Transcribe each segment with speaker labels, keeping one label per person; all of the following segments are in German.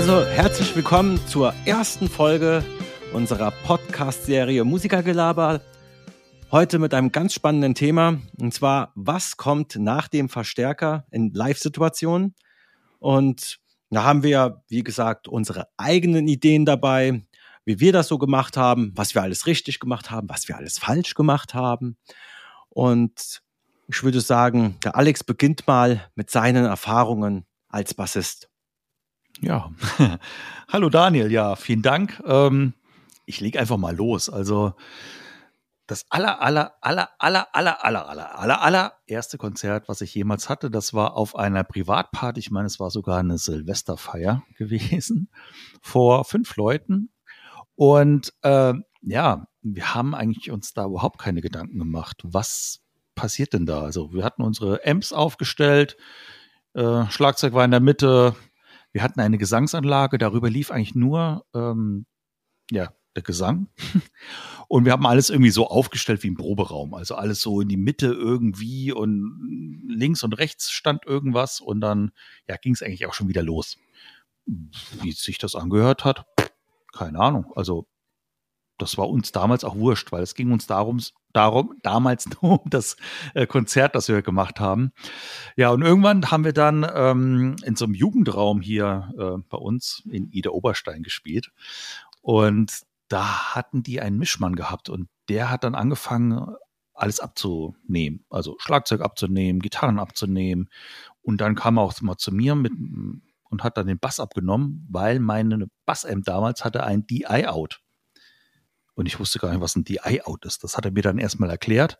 Speaker 1: Also herzlich willkommen zur ersten Folge unserer Podcast-Serie Musikergelaber. Heute mit einem ganz spannenden Thema und zwar, was kommt nach dem Verstärker in Live-Situationen? Und da haben wir, wie gesagt, unsere eigenen Ideen dabei, wie wir das so gemacht haben, was wir alles richtig gemacht haben, was wir alles falsch gemacht haben. Und ich würde sagen, der Alex beginnt mal mit seinen Erfahrungen als Bassist.
Speaker 2: Ja, hallo Daniel, ja, vielen Dank. Ähm, ich lege einfach mal los. Also das aller, aller, aller, aller, aller, aller, aller, aller, aller erste Konzert, was ich jemals hatte, das war auf einer Privatparty. Ich meine, es war sogar eine Silvesterfeier gewesen vor fünf Leuten. Und äh, ja, wir haben eigentlich uns da überhaupt keine Gedanken gemacht, was passiert denn da? Also wir hatten unsere Amps aufgestellt, äh, Schlagzeug war in der Mitte, wir hatten eine Gesangsanlage, darüber lief eigentlich nur ähm, ja, der Gesang. Und wir haben alles irgendwie so aufgestellt wie ein Proberaum. Also alles so in die Mitte irgendwie und links und rechts stand irgendwas und dann ja, ging es eigentlich auch schon wieder los. Wie sich das angehört hat, keine Ahnung. Also das war uns damals auch wurscht, weil es ging uns darum, darum damals nur um das äh, Konzert, das wir gemacht haben. Ja, und irgendwann haben wir dann ähm, in so einem Jugendraum hier äh, bei uns in Ida Oberstein gespielt. Und da hatten die einen Mischmann gehabt und der hat dann angefangen, alles abzunehmen. Also Schlagzeug abzunehmen, Gitarren abzunehmen. Und dann kam er auch mal zu mir mit und hat dann den Bass abgenommen, weil meine Bassamp damals hatte ein DI-Out. Und ich wusste gar nicht, was ein DI-Out ist. Das hat er mir dann erstmal erklärt.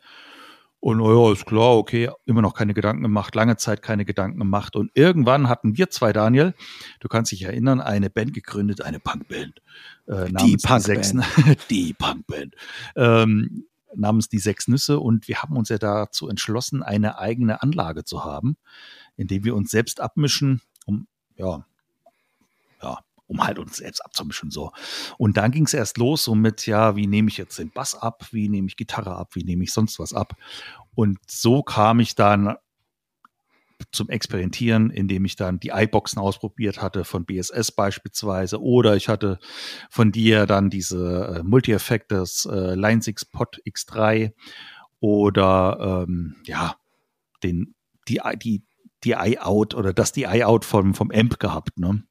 Speaker 2: Und oh ja, ist klar, okay, immer noch keine Gedanken gemacht, lange Zeit keine Gedanken gemacht. Und irgendwann hatten wir zwei, Daniel, du kannst dich erinnern, eine Band gegründet, eine Punkband.
Speaker 1: Äh, die Punkband.
Speaker 2: die Punkband. Ähm, namens die Sechs Nüsse. Und wir haben uns ja dazu entschlossen, eine eigene Anlage zu haben, indem wir uns selbst abmischen, um ja, um halt uns selbst abzumischen. So. Und dann ging es erst los, so mit, ja, wie nehme ich jetzt den Bass ab, wie nehme ich Gitarre ab, wie nehme ich sonst was ab. Und so kam ich dann zum Experimentieren, indem ich dann die iBoxen ausprobiert hatte, von BSS beispielsweise, oder ich hatte von dir dann diese äh, Multi-Effekt, das äh, Line 6 Pod X3 oder ähm, ja, den, die, die, die I-Out oder das die I-Out vom, vom Amp gehabt. Ne?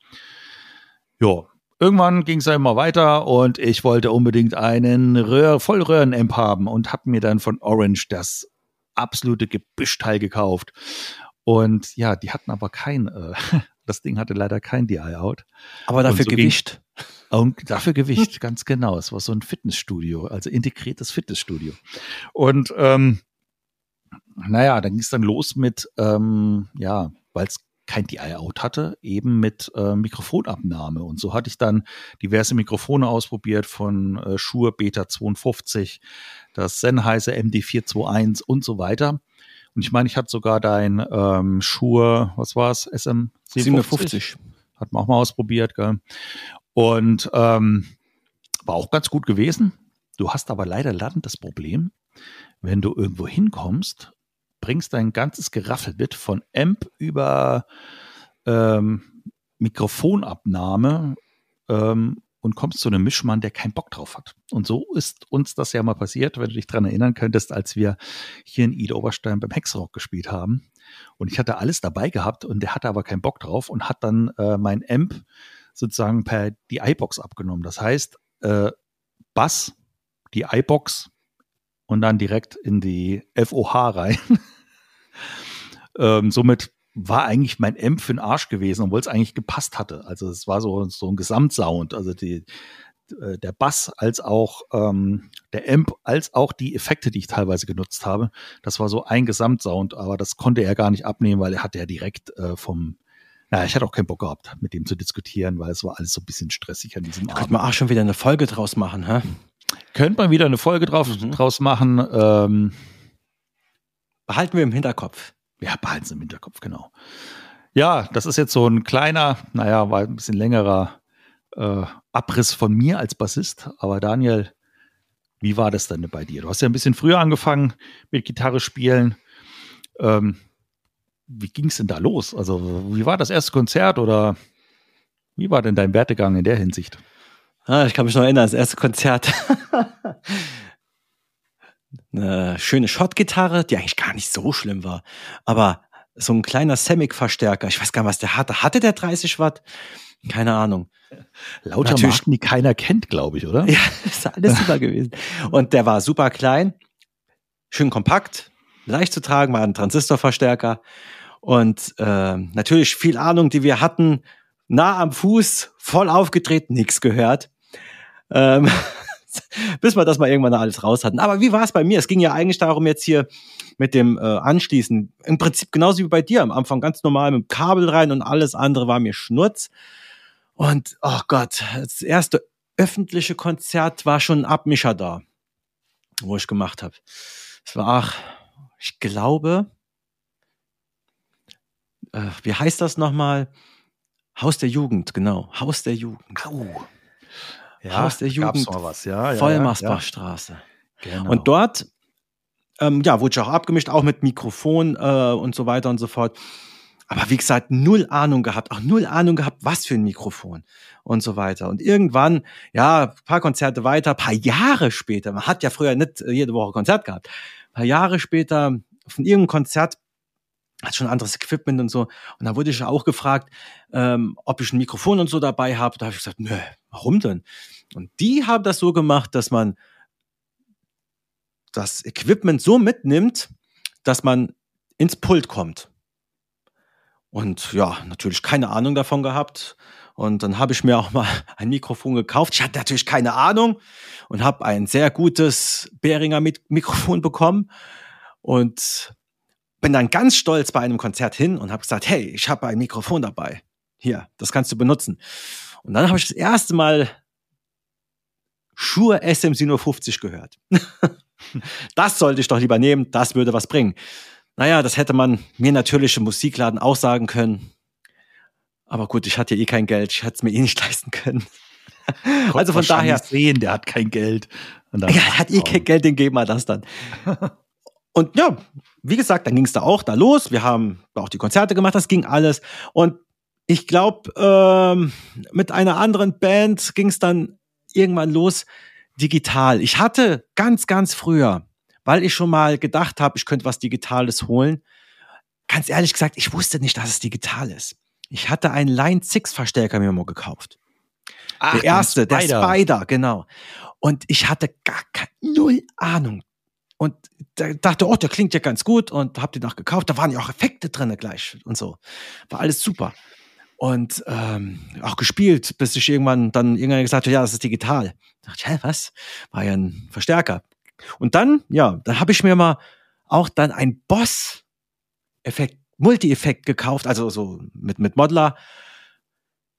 Speaker 2: Ja, irgendwann ging es ja immer weiter und ich wollte unbedingt einen Röhr Vollröhren-Amp haben und habe mir dann von Orange das absolute Gebüschteil gekauft. Und ja, die hatten aber kein, äh, das Ding hatte leider kein DI-Out.
Speaker 1: Aber dafür so Gewicht.
Speaker 2: Und dafür Gewicht, ganz genau. Es war so ein Fitnessstudio, also integriertes Fitnessstudio. Und ähm, naja, dann ging es dann los mit, ähm, ja, weil es kein DI-Out hatte, eben mit äh, Mikrofonabnahme. Und so hatte ich dann diverse Mikrofone ausprobiert von äh, Shure Beta 52, das Sennheiser MD421 und so weiter. Und ich meine, ich hatte sogar dein ähm, Shure, was war es, SM 57? Hat man auch mal ausprobiert, gell? Und ähm, war auch ganz gut gewesen. Du hast aber leider das Problem, wenn du irgendwo hinkommst bringst dein ganzes Geraffel mit, von Amp über ähm, Mikrofonabnahme ähm, und kommst zu einem Mischmann, der keinen Bock drauf hat. Und so ist uns das ja mal passiert, wenn du dich dran erinnern könntest, als wir hier in Ida Oberstein beim Hexrock gespielt haben. Und ich hatte alles dabei gehabt und der hatte aber keinen Bock drauf und hat dann äh, mein Amp sozusagen per die iBox abgenommen. Das heißt, äh, Bass, die iBox und dann direkt in die FOH rein. Ähm, somit war eigentlich mein Amp für den Arsch gewesen, obwohl es eigentlich gepasst hatte. Also es war so, so ein Gesamtsound. Also die, äh, der Bass als auch ähm, der Amp als auch die Effekte, die ich teilweise genutzt habe, das war so ein Gesamtsound, aber das konnte er gar nicht abnehmen, weil er hatte ja direkt äh, vom naja, ich hatte auch keinen Bock gehabt, mit dem zu diskutieren, weil es war alles so ein bisschen stressig an diesem
Speaker 1: da Abend. Könnte man auch schon wieder eine Folge draus machen, hä?
Speaker 2: Könnte man wieder eine Folge drauf, mhm. draus machen. Ähm,
Speaker 1: behalten wir im Hinterkopf.
Speaker 2: Ja, behalten Sie im Hinterkopf, genau. Ja, das ist jetzt so ein kleiner, naja, war ein bisschen längerer äh, Abriss von mir als Bassist. Aber Daniel, wie war das denn bei dir? Du hast ja ein bisschen früher angefangen mit Gitarre spielen. Ähm, wie ging es denn da los? Also, wie war das erste Konzert oder Wie war denn dein Wertegang in der Hinsicht?
Speaker 1: Ah, ich kann mich noch erinnern, das erste Konzert. Eine schöne Shot-Gitarre, die eigentlich gar nicht so schlimm war. Aber so ein kleiner Semic-Verstärker, ich weiß gar nicht, was der hatte. Hatte der 30 Watt? Keine Ahnung.
Speaker 2: Lauter Natürlich. Marken, die keiner kennt, glaube ich, oder?
Speaker 1: Ja, ist alles super gewesen. Und der war super klein, schön kompakt, leicht zu tragen, war ein Transistorverstärker. Und äh, natürlich viel Ahnung, die wir hatten, nah am Fuß, voll aufgedreht, nichts gehört. Ähm, bis wir das mal irgendwann alles raus hatten. Aber wie war es bei mir? Es ging ja eigentlich darum, jetzt hier mit dem äh, Anschließen, im Prinzip genauso wie bei dir am Anfang, ganz normal mit dem Kabel rein und alles andere war mir Schnurz. Und, oh Gott, das erste öffentliche Konzert war schon ein Abmischer da, wo ich gemacht habe. Es war, ich glaube, äh, wie heißt das nochmal? Haus der Jugend, genau. Haus der Jugend.
Speaker 2: Oh.
Speaker 1: Ja, Haus der Jugend.
Speaker 2: Was, ja. ja
Speaker 1: Vollmarsbachstraße. Ja. Genau. Und dort, ähm, ja, wurde ich auch abgemischt, auch mit Mikrofon äh, und so weiter und so fort. Aber wie gesagt, null Ahnung gehabt, auch null Ahnung gehabt, was für ein Mikrofon und so weiter. Und irgendwann, ja, paar Konzerte weiter, paar Jahre später, man hat ja früher nicht jede Woche Konzert gehabt, paar Jahre später von irgendeinem Konzert hat schon anderes Equipment und so. Und da wurde ich auch gefragt, ähm, ob ich ein Mikrofon und so dabei habe. Da habe ich gesagt, nö, warum denn? Und die haben das so gemacht, dass man das Equipment so mitnimmt, dass man ins Pult kommt. Und ja, natürlich keine Ahnung davon gehabt. Und dann habe ich mir auch mal ein Mikrofon gekauft. Ich hatte natürlich keine Ahnung und habe ein sehr gutes Behringer Mikrofon bekommen. Und bin dann ganz stolz bei einem Konzert hin und habe gesagt, hey, ich habe ein Mikrofon dabei. Hier, das kannst du benutzen. Und dann habe ich das erste Mal Shure SM750 gehört. das sollte ich doch lieber nehmen, das würde was bringen. Naja, das hätte man mir natürlich im Musikladen auch sagen können. Aber gut, ich hatte ja eh kein Geld, ich hätte es mir eh nicht leisten können.
Speaker 2: also von daher. sehen, der hat kein Geld.
Speaker 1: ja, er hat eh kein Geld, den geben wir das dann. Und ja, wie gesagt, dann ging es da auch da los. Wir haben auch die Konzerte gemacht, das ging alles. Und ich glaube, ähm, mit einer anderen Band ging es dann irgendwann los digital. Ich hatte ganz, ganz früher, weil ich schon mal gedacht habe, ich könnte was Digitales holen, ganz ehrlich gesagt, ich wusste nicht, dass es digital ist. Ich hatte einen Line 6 Verstärker mir mal gekauft. Ach, der erste, der Spider, genau. Und ich hatte gar keine, null Ahnung und dachte, oh, der klingt ja ganz gut und hab den auch gekauft. Da waren ja auch Effekte drin gleich und so. War alles super. Und ähm, auch gespielt, bis ich irgendwann dann irgendwann gesagt habe, ja, das ist digital. Da dachte ich, hä, was? War ja ein Verstärker. Und dann, ja, dann habe ich mir mal auch dann ein Boss-Effekt, Multi-Effekt gekauft, also so mit, mit Modeler.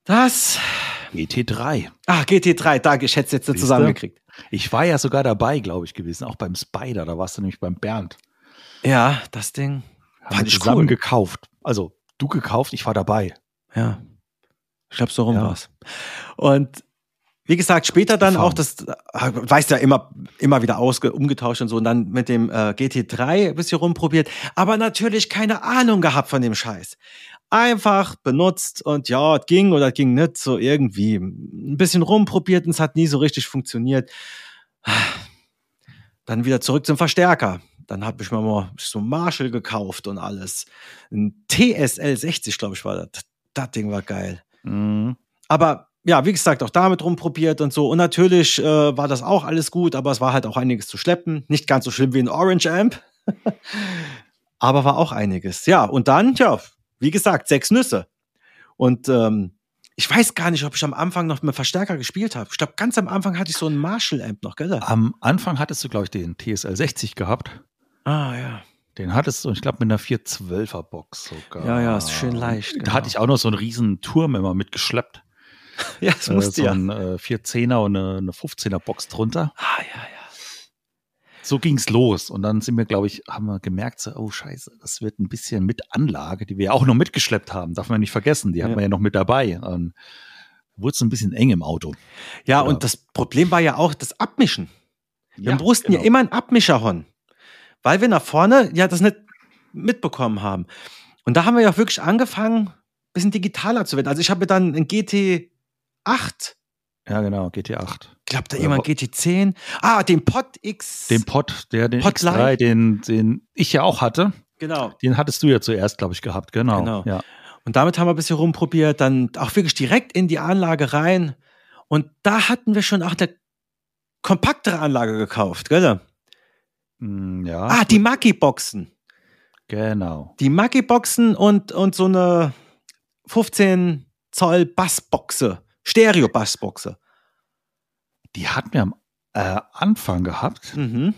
Speaker 1: Das
Speaker 2: GT3.
Speaker 1: Ah, GT3, danke, ich hätte es jetzt so zusammengekriegt.
Speaker 2: Ich war ja sogar dabei, glaube ich, gewesen, auch beim Spider, da warst du nämlich beim Bernd.
Speaker 1: Ja, das Ding.
Speaker 2: Haben wir zusammen cool. gekauft. Also, du gekauft, ich war dabei.
Speaker 1: Ja. Ich glaube, so rum ja. war's. Und wie gesagt, später dann auch das, äh, weißt ja immer, immer wieder ausge, umgetauscht und so und dann mit dem äh, GT3 ein bisschen rumprobiert, aber natürlich keine Ahnung gehabt von dem Scheiß einfach benutzt und ja, es ging oder ging nicht, so irgendwie ein bisschen rumprobiert und es hat nie so richtig funktioniert. Dann wieder zurück zum Verstärker. Dann habe ich mir mal so Marshall gekauft und alles. Ein TSL 60, glaube ich, war das. Das Ding war geil. Mhm. Aber ja, wie gesagt, auch damit rumprobiert und so. Und natürlich äh, war das auch alles gut, aber es war halt auch einiges zu schleppen. Nicht ganz so schlimm wie ein Orange Amp. aber war auch einiges. Ja, und dann, ja, wie gesagt, sechs Nüsse. Und ähm, ich weiß gar nicht, ob ich am Anfang noch mit Verstärker gespielt habe. Ich glaube, ganz am Anfang hatte ich so einen Marshall-Amp noch, gell?
Speaker 2: Am Anfang hattest du, glaube ich, den TSL 60 gehabt.
Speaker 1: Ah, ja.
Speaker 2: Den hattest du, ich glaube, mit einer 412er Box sogar.
Speaker 1: Ja, ja, ist schön leicht.
Speaker 2: Genau. Da hatte ich auch noch so einen riesen Turm immer mitgeschleppt.
Speaker 1: ja, das musste äh, so
Speaker 2: ja. ein äh, 410er und eine, eine 15er Box drunter.
Speaker 1: Ah, ja, ja
Speaker 2: so ging's los. Und dann sind wir, glaube ich, haben wir gemerkt, so, oh Scheiße, das wird ein bisschen mit Anlage, die wir ja auch noch mitgeschleppt haben, darf man nicht vergessen. Die hatten wir ja noch mit dabei. Und wurde es ein bisschen eng im Auto.
Speaker 1: Ja, ja, und das Problem war ja auch das Abmischen. Wir ja, mussten genau. ja immer ein Abmischerhorn, weil wir nach vorne ja das nicht mitbekommen haben. Und da haben wir ja wirklich angefangen, ein bisschen digitaler zu werden. Also ich habe mir dann ein GT 8.
Speaker 2: Ja, genau, GT8.
Speaker 1: Ich glaube, da jemand GT10. Ah, den Pod X.
Speaker 2: Den Pod, der den
Speaker 1: Pod
Speaker 2: X3, den, den ich ja auch hatte.
Speaker 1: Genau.
Speaker 2: Den hattest du ja zuerst, glaube ich, gehabt. Genau.
Speaker 1: Genau.
Speaker 2: Ja.
Speaker 1: Und damit haben wir ein bisschen rumprobiert, dann auch wirklich direkt in die Anlage rein. Und da hatten wir schon auch eine kompaktere Anlage gekauft, gell?
Speaker 2: Mm, ja.
Speaker 1: Ah, die Maki-Boxen.
Speaker 2: Genau.
Speaker 1: Die Maki-Boxen und, und so eine 15 Zoll Bassboxe, Stereo-Bassboxe.
Speaker 2: Die hatten wir am äh, Anfang gehabt.
Speaker 1: Mhm.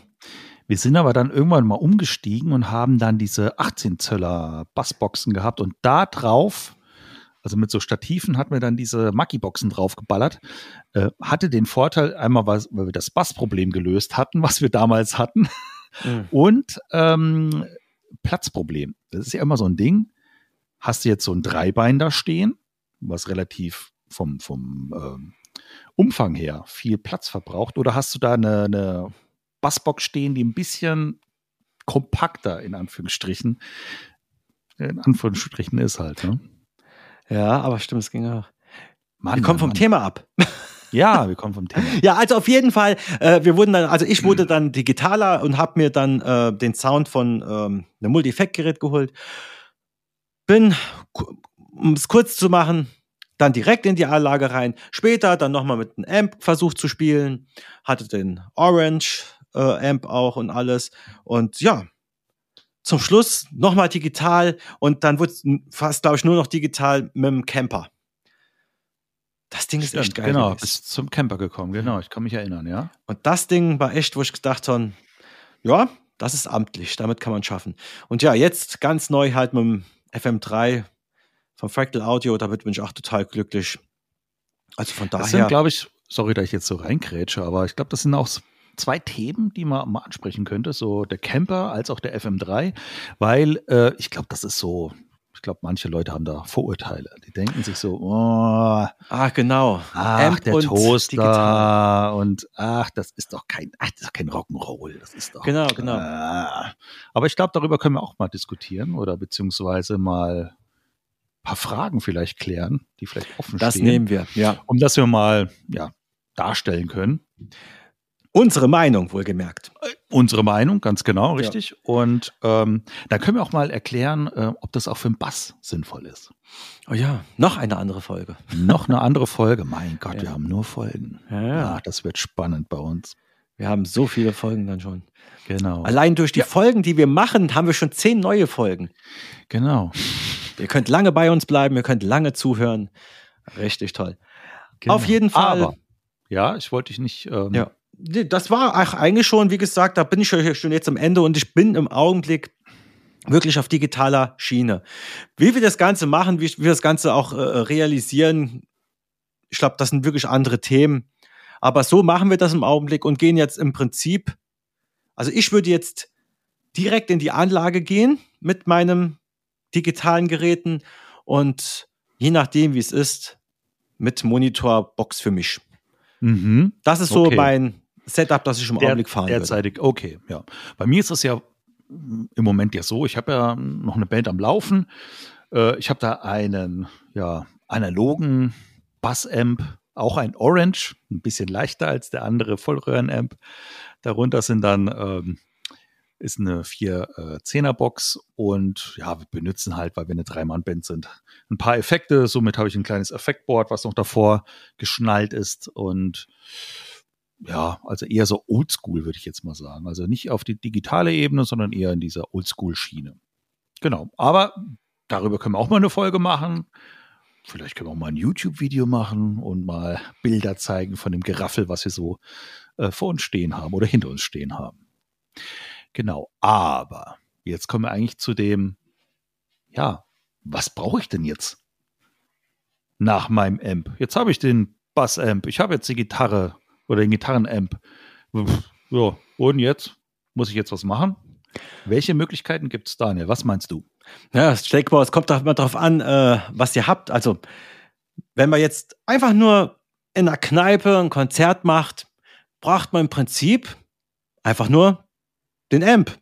Speaker 2: Wir sind aber dann irgendwann mal umgestiegen und haben dann diese 18 Zöller Bassboxen gehabt und da drauf, also mit so Stativen, hatten wir dann diese Maki-Boxen draufgeballert. Äh, hatte den Vorteil, einmal, weil, weil wir das Bassproblem gelöst hatten, was wir damals hatten,
Speaker 1: Mhm.
Speaker 2: und ähm, Platzproblem. Das ist ja immer so ein Ding. Hast du jetzt so ein Dreibein da stehen, was relativ vom, vom ähm, Umfang her viel Platz verbraucht, oder hast du da eine, eine Bassbox stehen, die ein bisschen kompakter in Anführungsstrichen in Anführungsstrichen ist halt. Ne?
Speaker 1: Ja, aber stimmt, es ging auch.
Speaker 2: Mann,
Speaker 1: Wir kommen vom
Speaker 2: Mann.
Speaker 1: Thema ab.
Speaker 2: Ja, wir kommen vom Thema.
Speaker 1: Ja, also auf jeden Fall, äh, wir wurden dann, also ich wurde dann digitaler und habe mir dann äh, den Sound von ähm, einem Multi-Effekt-Gerät geholt. Bin, um es kurz zu machen, dann direkt in die Anlage rein. Später dann nochmal mit einem Amp versucht zu spielen. Hatte den Orange äh, Amp auch und alles. Und ja, zum Schluss nochmal digital und dann wurde es fast, glaube ich, nur noch digital mit dem Camper. Das Ding ist echt geil.
Speaker 2: Genau,
Speaker 1: gewesen.
Speaker 2: bist zum Camper gekommen, genau, ich kann mich erinnern, ja.
Speaker 1: Und das Ding war echt, wo ich gedacht habe, ja, das ist amtlich, damit kann man schaffen. Und ja, jetzt ganz neu halt mit dem FM3 vom Fractal Audio, damit bin ich auch total glücklich. Also von
Speaker 2: Das sind,
Speaker 1: daher,
Speaker 2: glaube ich, sorry, dass ich jetzt so reinkrätsche, aber ich glaube, das sind auch zwei Themen, die man mal ansprechen könnte, so der Camper als auch der FM3, weil äh, ich glaube, das ist so, ich glaube, manche Leute haben da Vorurteile. Die denken sich so, oh,
Speaker 1: ah genau,
Speaker 2: ach,
Speaker 1: Amp
Speaker 2: der
Speaker 1: und
Speaker 2: Toaster und ach, das ist doch kein, ach, das ist doch kein Rock'n'Roll, das ist doch.
Speaker 1: Genau, genau.
Speaker 2: Äh, aber ich glaube, darüber können wir auch mal diskutieren oder beziehungsweise mal paar Fragen vielleicht klären, die vielleicht offen
Speaker 1: das
Speaker 2: stehen
Speaker 1: nehmen wir, ja.
Speaker 2: um das wir mal ja, darstellen können.
Speaker 1: Unsere Meinung wohlgemerkt.
Speaker 2: Unsere Meinung, ganz genau, richtig. Und ähm, dann können wir auch mal erklären, äh, ob das auch für einen Bass sinnvoll ist.
Speaker 1: Oh ja, noch eine andere Folge.
Speaker 2: Noch eine andere Folge. Mein Gott,
Speaker 1: Ja.
Speaker 2: wir haben nur Folgen.
Speaker 1: Ja, ja.
Speaker 2: Ach, das wird spannend bei uns.
Speaker 1: Wir haben so viele Folgen dann schon.
Speaker 2: Genau.
Speaker 1: Allein durch die Folgen, die wir machen, haben wir schon zehn neue Folgen.
Speaker 2: Genau.
Speaker 1: Ihr könnt lange bei uns bleiben, ihr könnt lange zuhören. Richtig toll.
Speaker 2: genau.
Speaker 1: Auf jeden Fall.
Speaker 2: Aber, ja, ich wollte dich nicht. Ähm,
Speaker 1: Ja. Das war eigentlich schon, wie gesagt, da bin ich schon jetzt am Ende und ich bin im Augenblick wirklich auf digitaler Schiene. Wie wir das Ganze machen, wie wir das Ganze auch äh, realisieren, ich glaube, das sind wirklich andere Themen. Aber so machen wir das im Augenblick und gehen jetzt im Prinzip, also ich würde jetzt direkt in die Anlage gehen mit meinem digitalen Geräten und je nachdem, wie es ist, mit Monitorbox für mich.
Speaker 2: Mhm.
Speaker 1: Das ist so
Speaker 2: Okay.
Speaker 1: mein Setup, das ich im
Speaker 2: Der,
Speaker 1: Augenblick fahren würde.
Speaker 2: derzeitig, okay, ja. Bei mir ist es ja im Moment ja so, ich habe ja noch eine Band am Laufen. Äh, ich habe da einen ja, analogen Bassamp, auch ein Orange, ein bisschen leichter als der andere Vollröhrenamp. Darunter sind dann ähm, ist eine 4-10er-Box und ja, wir benutzen halt, weil wir eine Drei-Mann-Band sind, ein paar Effekte. Somit habe ich ein kleines Effektboard, was noch davor geschnallt ist und ja, also eher so oldschool, würde ich jetzt mal sagen. Also nicht auf die digitale Ebene, sondern eher in dieser Oldschool-Schiene. Genau. Aber darüber können wir auch mal eine Folge machen. Vielleicht können wir auch mal ein YouTube-Video machen und mal Bilder zeigen von dem Geraffel, was wir so äh, vor uns stehen haben oder hinter uns stehen haben. Genau. Aber jetzt kommen wir eigentlich zu dem, ja, was brauche ich denn jetzt nach meinem Amp? Jetzt habe ich den Bass-Amp, ich habe jetzt die Gitarre oder den Gitarrenamp. Ja, und jetzt? Muss ich jetzt was machen? Welche Möglichkeiten gibt es, Daniel? Was meinst du?
Speaker 1: Ja, mal, es kommt doch immer darauf an, äh, was ihr habt. Also, wenn man jetzt einfach nur in einer Kneipe ein Konzert macht, braucht man im Prinzip einfach nur den Amp.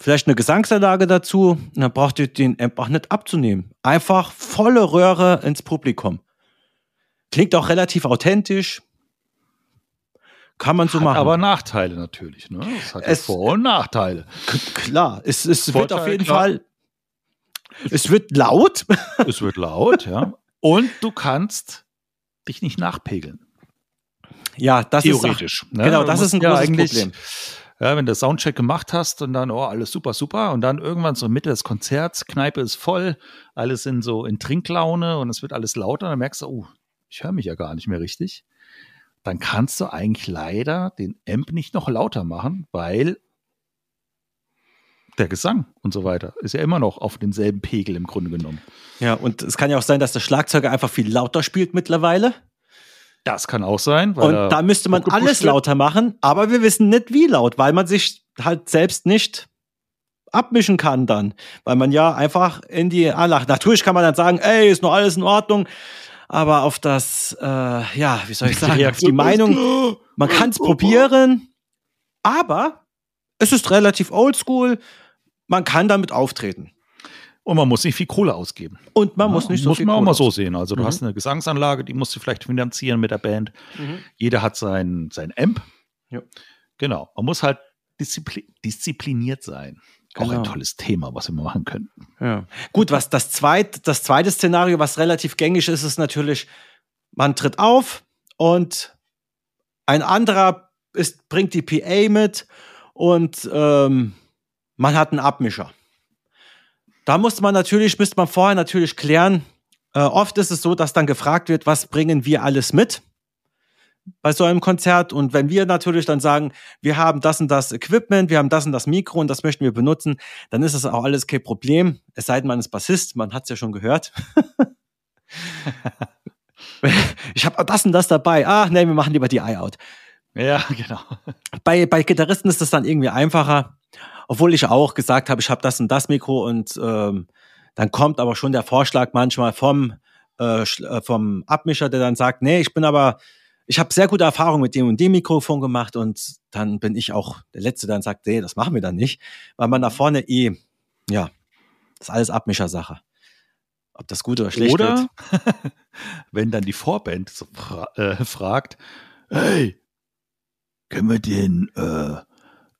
Speaker 1: Vielleicht eine Gesangsanlage dazu, und dann braucht ihr den Amp auch nicht abzunehmen. Einfach volle Röhre ins Publikum. Klingt auch relativ authentisch. Kann man so
Speaker 2: Hat
Speaker 1: machen.
Speaker 2: aber Nachteile natürlich. Ne? Es hat
Speaker 1: Es-
Speaker 2: Vor- und Nachteile.
Speaker 1: Klar, es, es wird
Speaker 2: Vorteil,
Speaker 1: auf jeden
Speaker 2: klar.
Speaker 1: Fall. Es wird laut.
Speaker 2: Es wird laut, ja. Und du kannst dich nicht nachpegeln.
Speaker 1: Ja, das
Speaker 2: Theoretisch.
Speaker 1: ist
Speaker 2: ne?
Speaker 1: genau, das ist ein
Speaker 2: ja
Speaker 1: großes Problem.
Speaker 2: Ja, wenn du Soundcheck gemacht hast und dann, oh, alles super, super. Und dann irgendwann so Mitte des Konzerts, Kneipe ist voll, alle sind so in Trinklaune und es wird alles lauter. Dann merkst du, oh, ich höre mich ja gar nicht mehr richtig. Dann kannst du eigentlich leider den Amp nicht noch lauter machen, weil der Gesang und so weiter ist ja immer noch auf demselben Pegel im Grunde genommen.
Speaker 1: Ja, und es kann ja auch sein, dass der Schlagzeuger einfach viel lauter spielt mittlerweile.
Speaker 2: Das kann auch sein. Weil
Speaker 1: Und da müsste man alles
Speaker 2: wird.
Speaker 1: lauter machen, aber wir wissen nicht, wie laut, weil man sich halt selbst nicht abmischen kann dann. Weil man ja einfach in die Anlage. Natürlich kann man dann sagen, ey, ist noch alles in Ordnung. Aber auf das, äh, ja, wie soll ich sagen, auf die Meinung, man kann es probieren, aber es ist relativ oldschool. Man kann damit auftreten.
Speaker 2: Und man muss nicht viel Kohle ausgeben.
Speaker 1: Und man
Speaker 2: Ja,
Speaker 1: muss nicht so
Speaker 2: muss
Speaker 1: viel
Speaker 2: man auch
Speaker 1: Kohle
Speaker 2: mal so sehen. Also du
Speaker 1: Mhm.
Speaker 2: hast eine Gesangsanlage, die musst du vielleicht finanzieren mit der Band.
Speaker 1: Mhm.
Speaker 2: Jeder hat sein, sein Amp.
Speaker 1: Ja.
Speaker 2: Genau. Man muss halt diszipli diszipliniert sein. Auch
Speaker 1: Genau.
Speaker 2: ein tolles Thema, was wir mal machen können.
Speaker 1: Ja. Gut, was das zweite, das zweite Szenario, was relativ gängig ist, ist natürlich, man tritt auf und ein anderer ist, bringt die PA mit und ähm, man hat einen Abmischer. Da muss man natürlich, müsste man vorher natürlich klären. Äh, oft ist es so, dass dann gefragt wird, was bringen wir alles mit bei so einem Konzert? Und wenn wir natürlich dann sagen, wir haben das und das Equipment, wir haben das und das Mikro und das möchten wir benutzen, dann ist es auch alles kein Problem. Es sei denn, man ist Bassist, man hat es ja schon gehört. ich habe das und das dabei. Ah, nee, wir machen lieber die Eye-Out.
Speaker 2: Ja, genau.
Speaker 1: Bei, bei Gitarristen ist das dann irgendwie einfacher, obwohl ich auch gesagt habe, ich habe das und das Mikro und ähm, dann kommt aber schon der Vorschlag manchmal vom, äh, äh, vom Abmischer, der dann sagt, nee, ich bin aber, ich habe sehr gute Erfahrungen mit dem und dem Mikrofon gemacht und dann bin ich auch der Letzte, der dann sagt, nee, das machen wir dann nicht, weil man da vorne eh, ja, das ist alles Abmischersache. Ob das gut oder schlecht wird.
Speaker 2: Oder wenn dann die Vorband so fra äh, fragt, hey, können wir den, äh,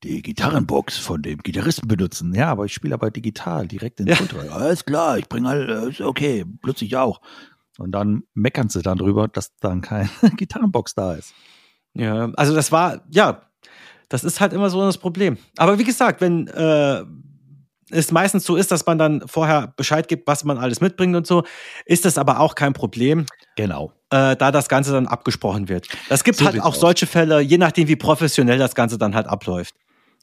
Speaker 2: die Gitarrenbox von dem Gitarristen benutzen? Ja, aber ich spiele aber digital, direkt in den
Speaker 1: Ja.
Speaker 2: Rein. Alles klar, ich bringe halt, ist okay, plötzlich auch. Und dann meckern sie dann drüber, dass dann keine Gitarrenbox da ist.
Speaker 1: Ja, also das war, ja, das ist halt immer so das Problem. Aber wie gesagt, wenn äh, es meistens so ist, dass man dann vorher Bescheid gibt, was man alles mitbringt und so, ist das aber auch kein Problem,
Speaker 2: Genau.
Speaker 1: äh, da das Ganze dann abgesprochen wird. Das gibt
Speaker 2: So
Speaker 1: halt auch
Speaker 2: aus.
Speaker 1: solche Fälle, je nachdem, wie professionell das Ganze dann halt abläuft.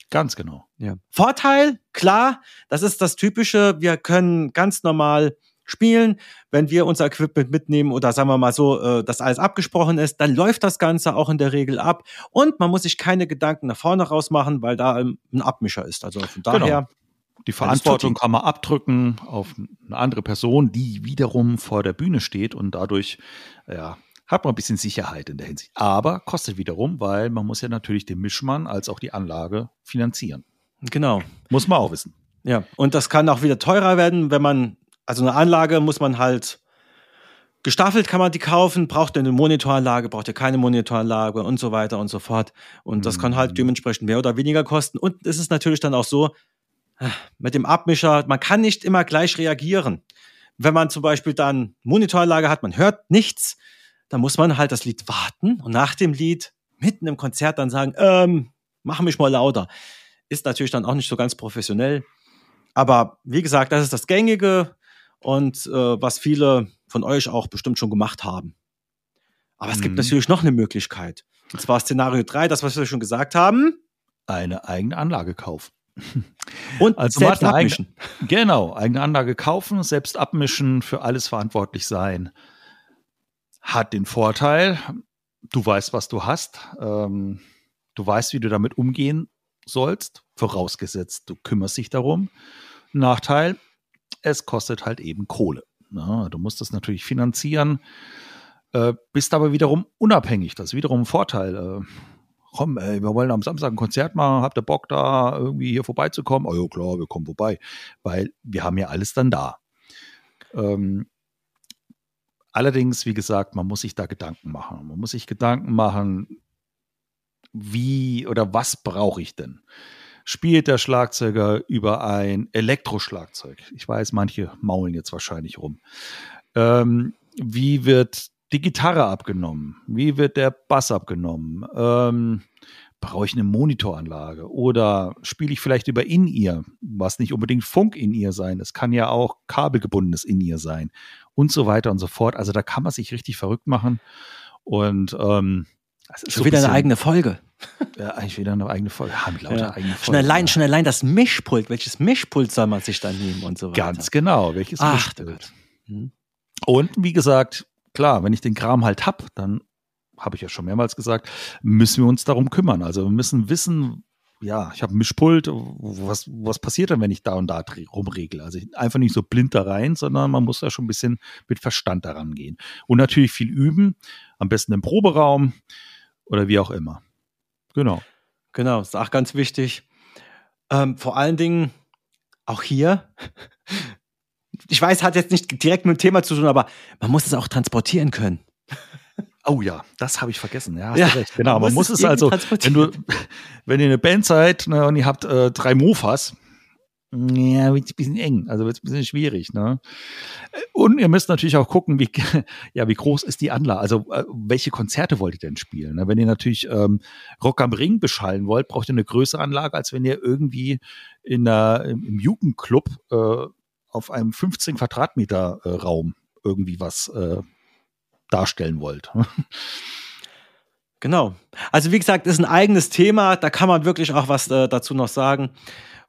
Speaker 2: Ganz genau.
Speaker 1: Ja. Vorteil, klar, das ist das Typische, wir können ganz normal spielen. Wenn wir unser Equipment mitnehmen oder sagen wir mal so, äh, dass alles abgesprochen ist, dann läuft das Ganze auch in der Regel ab und man muss sich keine Gedanken nach vorne raus machen, weil da ähm, ein Abmischer ist. Also von
Speaker 2: Genau.
Speaker 1: daher,
Speaker 2: Die Verantwortung kann man abdrücken auf eine andere Person, die wiederum vor der Bühne steht und dadurch ja, hat man ein bisschen Sicherheit in der Hinsicht. Aber kostet wiederum, weil man muss ja natürlich den Mischmann als auch die Anlage finanzieren.
Speaker 1: genau.
Speaker 2: Muss man auch wissen.
Speaker 1: Ja, und das kann auch wieder teurer werden, wenn man, also eine Anlage muss man halt gestaffelt kann man die kaufen, braucht ihr eine Monitoranlage, braucht ihr keine Monitoranlage und so weiter und so fort. Und das kann halt
Speaker 2: Mhm.
Speaker 1: dementsprechend mehr oder weniger kosten. Und es ist natürlich dann auch so, äh, mit dem Abmischer, man kann nicht immer gleich reagieren. Wenn man zum Beispiel dann Monitoranlage hat, man hört nichts, dann muss man halt das Lied warten und nach dem Lied mitten im Konzert dann sagen, ähm, mach mich mal lauter. Ist natürlich dann auch nicht so ganz professionell. Aber wie gesagt, das ist das Gängige und äh, was viele von euch auch bestimmt schon gemacht haben. Aber es gibt
Speaker 2: Mhm.
Speaker 1: natürlich noch eine Möglichkeit. Und zwar Szenario 3, das, was wir schon gesagt haben.
Speaker 2: Eine eigene Anlage kaufen.
Speaker 1: Und
Speaker 2: Also
Speaker 1: selbst abmischen.
Speaker 2: Genau, eigene Anlage kaufen, selbst abmischen, für alles verantwortlich sein. Hat den Vorteil, du weißt, was du hast. Ähm, du weißt, wie du damit umgehen sollst, vorausgesetzt, du kümmerst dich darum. Nachteil, es kostet halt eben Kohle. Na, du musst das natürlich finanzieren, äh, bist aber wiederum unabhängig. Das ist wiederum ein Vorteil. Äh, komm, ey, wir wollen am Samstag ein Konzert machen, habt ihr Bock da irgendwie hier vorbeizukommen? Oh ja, klar, wir kommen vorbei, weil wir haben ja alles dann da. Ähm, Allerdings, wie gesagt, man muss sich da Gedanken machen. Man muss sich Gedanken machen, wie oder was brauche ich denn? Spielt der Schlagzeuger über ein Elektroschlagzeug? Ich weiß, manche maulen jetzt wahrscheinlich rum. Ähm, wie wird die Gitarre abgenommen? Wie wird der Bass abgenommen? Ähm, brauche ich eine Monitoranlage? Oder spiele ich vielleicht über In-Ear, was nicht unbedingt Funk-In-Ear sein, es kann ja auch kabelgebundenes In-Ear sein und so weiter und so fort. Also da kann man sich richtig verrückt machen. Und ähm,
Speaker 1: das ist schon so wieder bisschen, eine eigene Folge.
Speaker 2: Ja, eigentlich wieder eine eigene Folge. Haben
Speaker 1: lauter ja. eigene Folge. Schon allein, ja. schon allein das Mischpult. Welches Mischpult soll man sich dann nehmen und so weiter?
Speaker 2: Ganz genau. Welches Ach, Mischpult? Hm. Und wie gesagt, klar, wenn ich den Kram halt hab, dann habe ich ja schon mehrmals gesagt, müssen wir uns darum kümmern. Also wir müssen wissen, ja, ich habe ein Mischpult, was, was passiert denn, wenn ich da und da rumregle? Also einfach nicht so blind da rein, sondern man muss da schon ein bisschen mit Verstand daran gehen. Und natürlich viel üben, am besten im Proberaum oder wie auch immer. Genau.
Speaker 1: Genau, ist auch ganz wichtig. Ähm, vor allen Dingen auch hier, ich weiß, hat jetzt nicht direkt mit dem Thema zu tun, aber man muss es auch transportieren können.
Speaker 2: Oh ja, das habe ich vergessen. Ja, hast ja, recht. Genau, man, muss, es, es also, wenn du, wenn ihr eine Band seid ne, und ihr habt äh, drei Mofas, ja, wird ein bisschen eng, also wird ein bisschen schwierig. Ne? Und ihr müsst natürlich auch gucken, wie, ja, wie groß ist die Anlage, also äh, welche Konzerte wollt ihr denn spielen? Ne? Wenn ihr natürlich ähm, Rock am Ring beschallen wollt, braucht ihr eine größere Anlage, als wenn ihr irgendwie in der, im Jugendclub äh, auf einem 15 Quadratmeter äh, Raum irgendwie was äh, darstellen wollt.
Speaker 1: Genau. Also wie gesagt, ist ein eigenes Thema. Da kann man wirklich auch was äh, dazu noch sagen.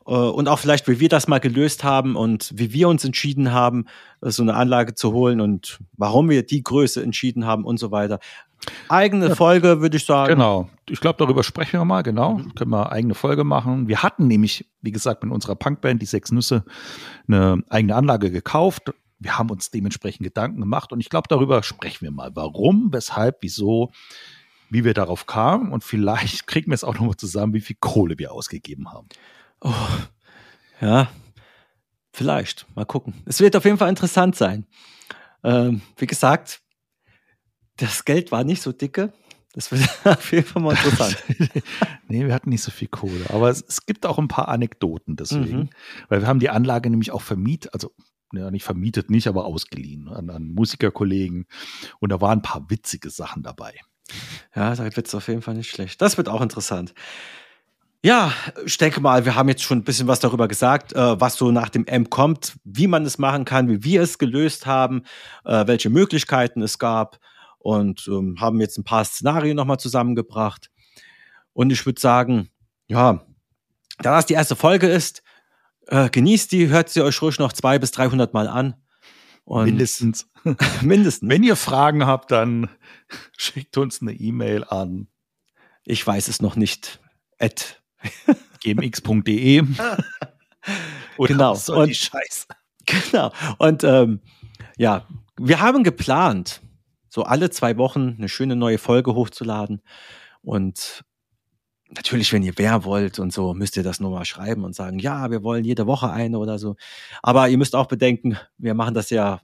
Speaker 1: Äh, und auch vielleicht, wie wir das mal gelöst haben und wie wir uns entschieden haben, äh, so eine Anlage zu holen und warum wir die Größe entschieden haben und so weiter. Eigene ja, Folge, würde ich sagen.
Speaker 2: Genau. Ich glaube, darüber sprechen wir mal, genau. Mhm. Können wir eigene Folge machen. Wir hatten nämlich, wie gesagt, mit unserer Punkband, die Sechs Nüsse, eine eigene Anlage gekauft wir haben uns dementsprechend Gedanken gemacht und ich glaube, darüber sprechen wir mal. Warum, weshalb, wieso, wie wir darauf kamen und vielleicht kriegen wir es auch nochmal zusammen, wie viel Kohle wir ausgegeben haben.
Speaker 1: Oh, ja, vielleicht. Mal gucken. Es wird auf jeden Fall interessant sein. Ähm, wie gesagt, das Geld war nicht so dicke. Das wird auf jeden Fall mal interessant.
Speaker 2: nee, wir hatten nicht so viel Kohle. Aber es, es gibt auch ein paar Anekdoten deswegen. Mhm. Weil wir haben die Anlage nämlich auch vermietet, also ja, nicht vermietet, nicht, aber ausgeliehen an, an Musikerkollegen. Und da waren ein paar witzige Sachen dabei.
Speaker 1: Ja, da wird es auf jeden Fall nicht schlecht. Das wird auch interessant. Ja, ich denke mal, wir haben jetzt schon ein bisschen was darüber gesagt, äh, was so nach dem M kommt, wie man es machen kann, wie wir es gelöst haben, äh, welche Möglichkeiten es gab und ähm, haben jetzt ein paar Szenarien nochmal zusammengebracht. Und ich würde sagen, ja, da das die erste Folge ist, äh, genießt die, hört sie euch ruhig noch zwei bis 300 Mal an.
Speaker 2: Und mindestens.
Speaker 1: mindestens.
Speaker 2: Wenn ihr Fragen habt, dann schickt uns eine E-Mail an.
Speaker 1: Ich weiß es noch nicht. At
Speaker 2: gmx.de.
Speaker 1: genau. Und, die Scheiße. Genau. Und ähm, ja, wir haben geplant, so alle zwei Wochen eine schöne neue Folge hochzuladen. Und natürlich, wenn ihr wer wollt und so, müsst ihr das nur mal schreiben und sagen, ja, wir wollen jede Woche eine oder so. Aber ihr müsst auch bedenken, wir machen das ja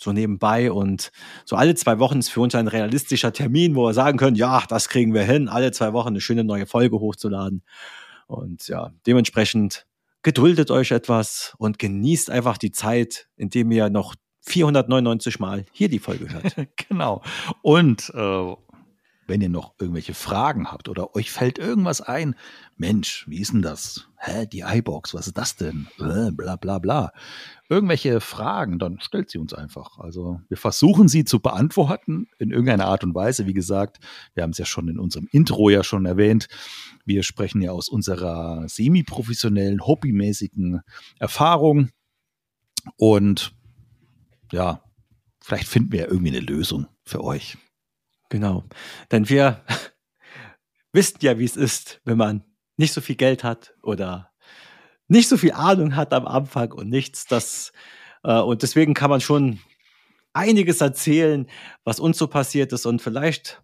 Speaker 1: so nebenbei und so alle zwei Wochen ist für uns ein realistischer Termin, wo wir sagen können, ja, das kriegen wir hin, alle zwei Wochen eine schöne neue Folge hochzuladen. Und ja, dementsprechend geduldet euch etwas und genießt einfach die Zeit, indem ihr noch 499 Mal hier die Folge hört.
Speaker 2: genau. Und äh, wenn ihr noch irgendwelche Fragen habt oder euch fällt irgendwas ein, Mensch, wie ist denn das? Hä, die iBox, was ist das denn? Bla bla bla. Irgendwelche Fragen, dann stellt sie uns einfach. Also wir versuchen sie zu beantworten in irgendeiner Art und Weise. Wie gesagt, wir haben es ja schon in unserem Intro ja schon erwähnt. Wir sprechen ja aus unserer semi-professionellen, hobbymäßigen Erfahrung. Und ja, vielleicht finden wir ja irgendwie eine Lösung für euch.
Speaker 1: Genau. Denn wir wissen ja, wie es ist, wenn man nicht so viel Geld hat oder nicht so viel Ahnung hat am Anfang und nichts. Das, äh, und deswegen kann man schon einiges erzählen, was uns so passiert ist. Und vielleicht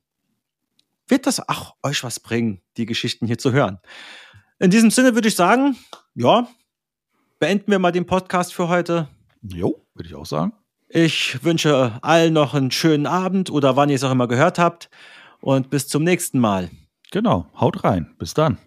Speaker 1: wird das auch euch was bringen, die Geschichten hier zu hören. In diesem Sinne würde ich sagen, ja, beenden wir mal den Podcast für heute.
Speaker 2: Jo, würde ich auch sagen.
Speaker 1: Ich wünsche allen noch einen schönen Abend oder wann ihr es auch immer gehört habt und bis zum nächsten Mal.
Speaker 2: Genau, haut rein. Bis dann.